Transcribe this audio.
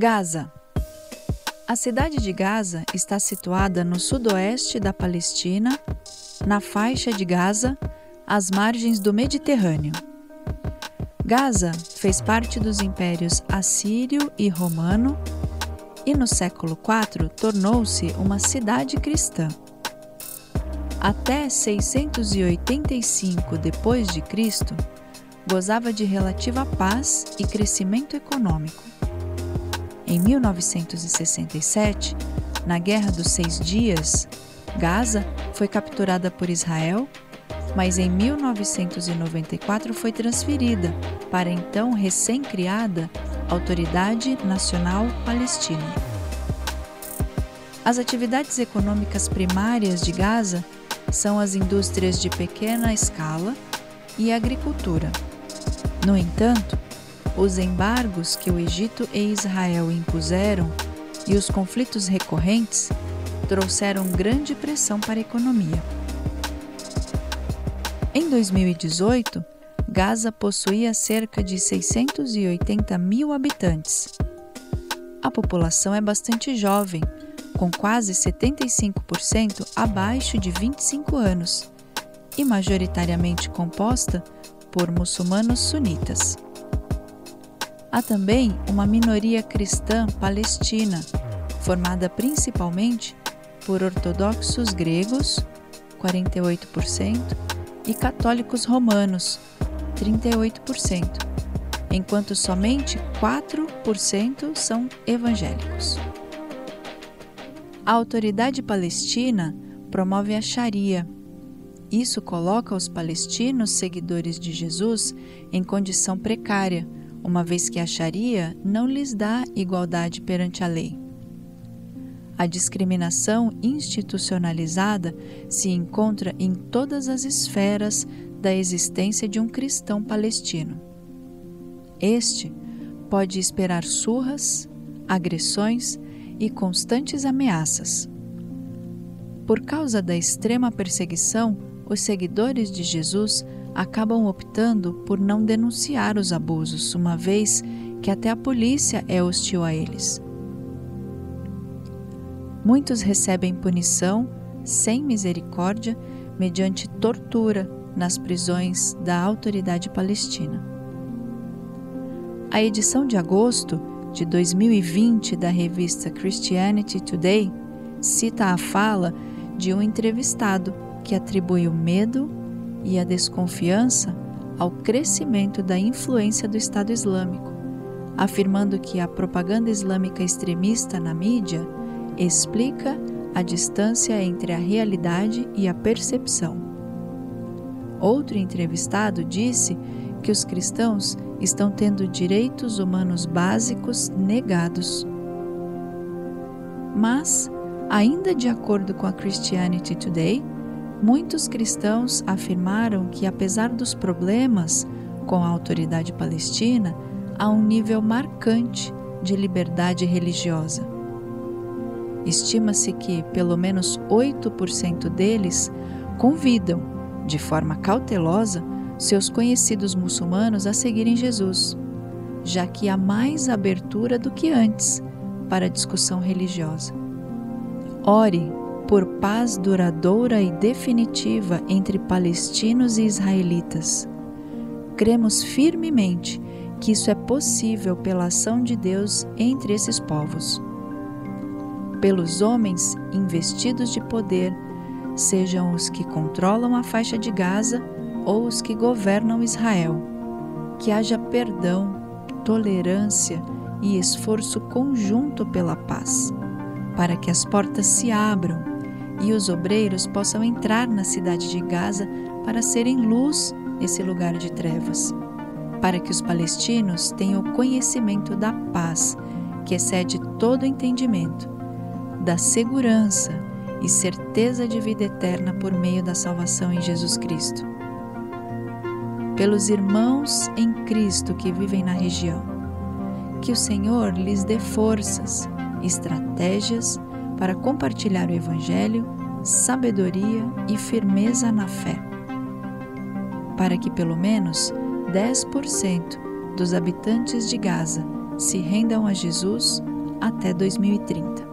Gaza. A cidade de Gaza está situada no sudoeste da Palestina, na faixa de Gaza, às margens do Mediterrâneo. Gaza fez parte dos impérios assírio e romano e no século IV tornou-se uma cidade cristã. Até 685 d.C., gozava de relativa paz e crescimento econômico. Em 1967, na Guerra dos Seis Dias, Gaza foi capturada por Israel, mas em 1994 foi transferida para a então recém-criada Autoridade Nacional Palestina. As atividades econômicas primárias de Gaza são as indústrias de pequena escala e a agricultura. No entanto, os embargos que o Egito e Israel impuseram e os conflitos recorrentes trouxeram grande pressão para a economia. Em 2018, Gaza possuía cerca de 680 mil habitantes. A população é bastante jovem, com quase 75% abaixo de 25 anos, e majoritariamente composta por muçulmanos sunitas. Há também uma minoria cristã palestina, formada principalmente por ortodoxos gregos, 48%, e católicos romanos, 38%, enquanto somente 4% são evangélicos. A autoridade palestina promove a Sharia. Isso coloca os palestinos seguidores de Jesus em condição precária, uma vez que a Sharia não lhes dá igualdade perante a lei. A discriminação institucionalizada se encontra em todas as esferas da existência de um cristão palestino. Este pode esperar surras, agressões e constantes ameaças. Por causa da extrema perseguição, os seguidores de Jesus acabam optando por não denunciar os abusos, uma vez que até a polícia é hostil a eles. Muitos recebem punição sem misericórdia mediante tortura nas prisões da Autoridade Palestina. A edição de agosto de 2020 da revista Christianity Today cita a fala de um entrevistado que atribui o medo e a desconfiança ao crescimento da influência do Estado Islâmico, afirmando que a propaganda islâmica extremista na mídia explica a distância entre a realidade e a percepção. Outro entrevistado disse que os cristãos estão tendo direitos humanos básicos negados. Mas, ainda de acordo com a Christianity Today, muitos cristãos afirmaram que, apesar dos problemas com a autoridade palestina, há um nível marcante de liberdade religiosa. Estima-se que pelo menos 8% deles convidam, de forma cautelosa, seus conhecidos muçulmanos a seguirem Jesus, já que há mais abertura do que antes para a discussão religiosa. Ore por paz duradoura e definitiva entre palestinos e israelitas. Cremos firmemente que isso é possível pela ação de Deus entre esses povos. Pelos homens investidos de poder, sejam os que controlam a faixa de Gaza ou os que governam Israel. Que haja perdão, tolerância e esforço conjunto pela paz, para que as portas se abram e os obreiros possam entrar na cidade de Gaza para serem luz nesse lugar de trevas, para que os palestinos tenham o conhecimento da paz que excede todo entendimento, da segurança e certeza de vida eterna por meio da salvação em Jesus Cristo pelos irmãos em Cristo que vivem na região. Que o Senhor lhes dê forças, estratégias para compartilhar o Evangelho, sabedoria e firmeza na fé. Para que pelo menos 10% dos habitantes de Gaza se rendam a Jesus até 2030.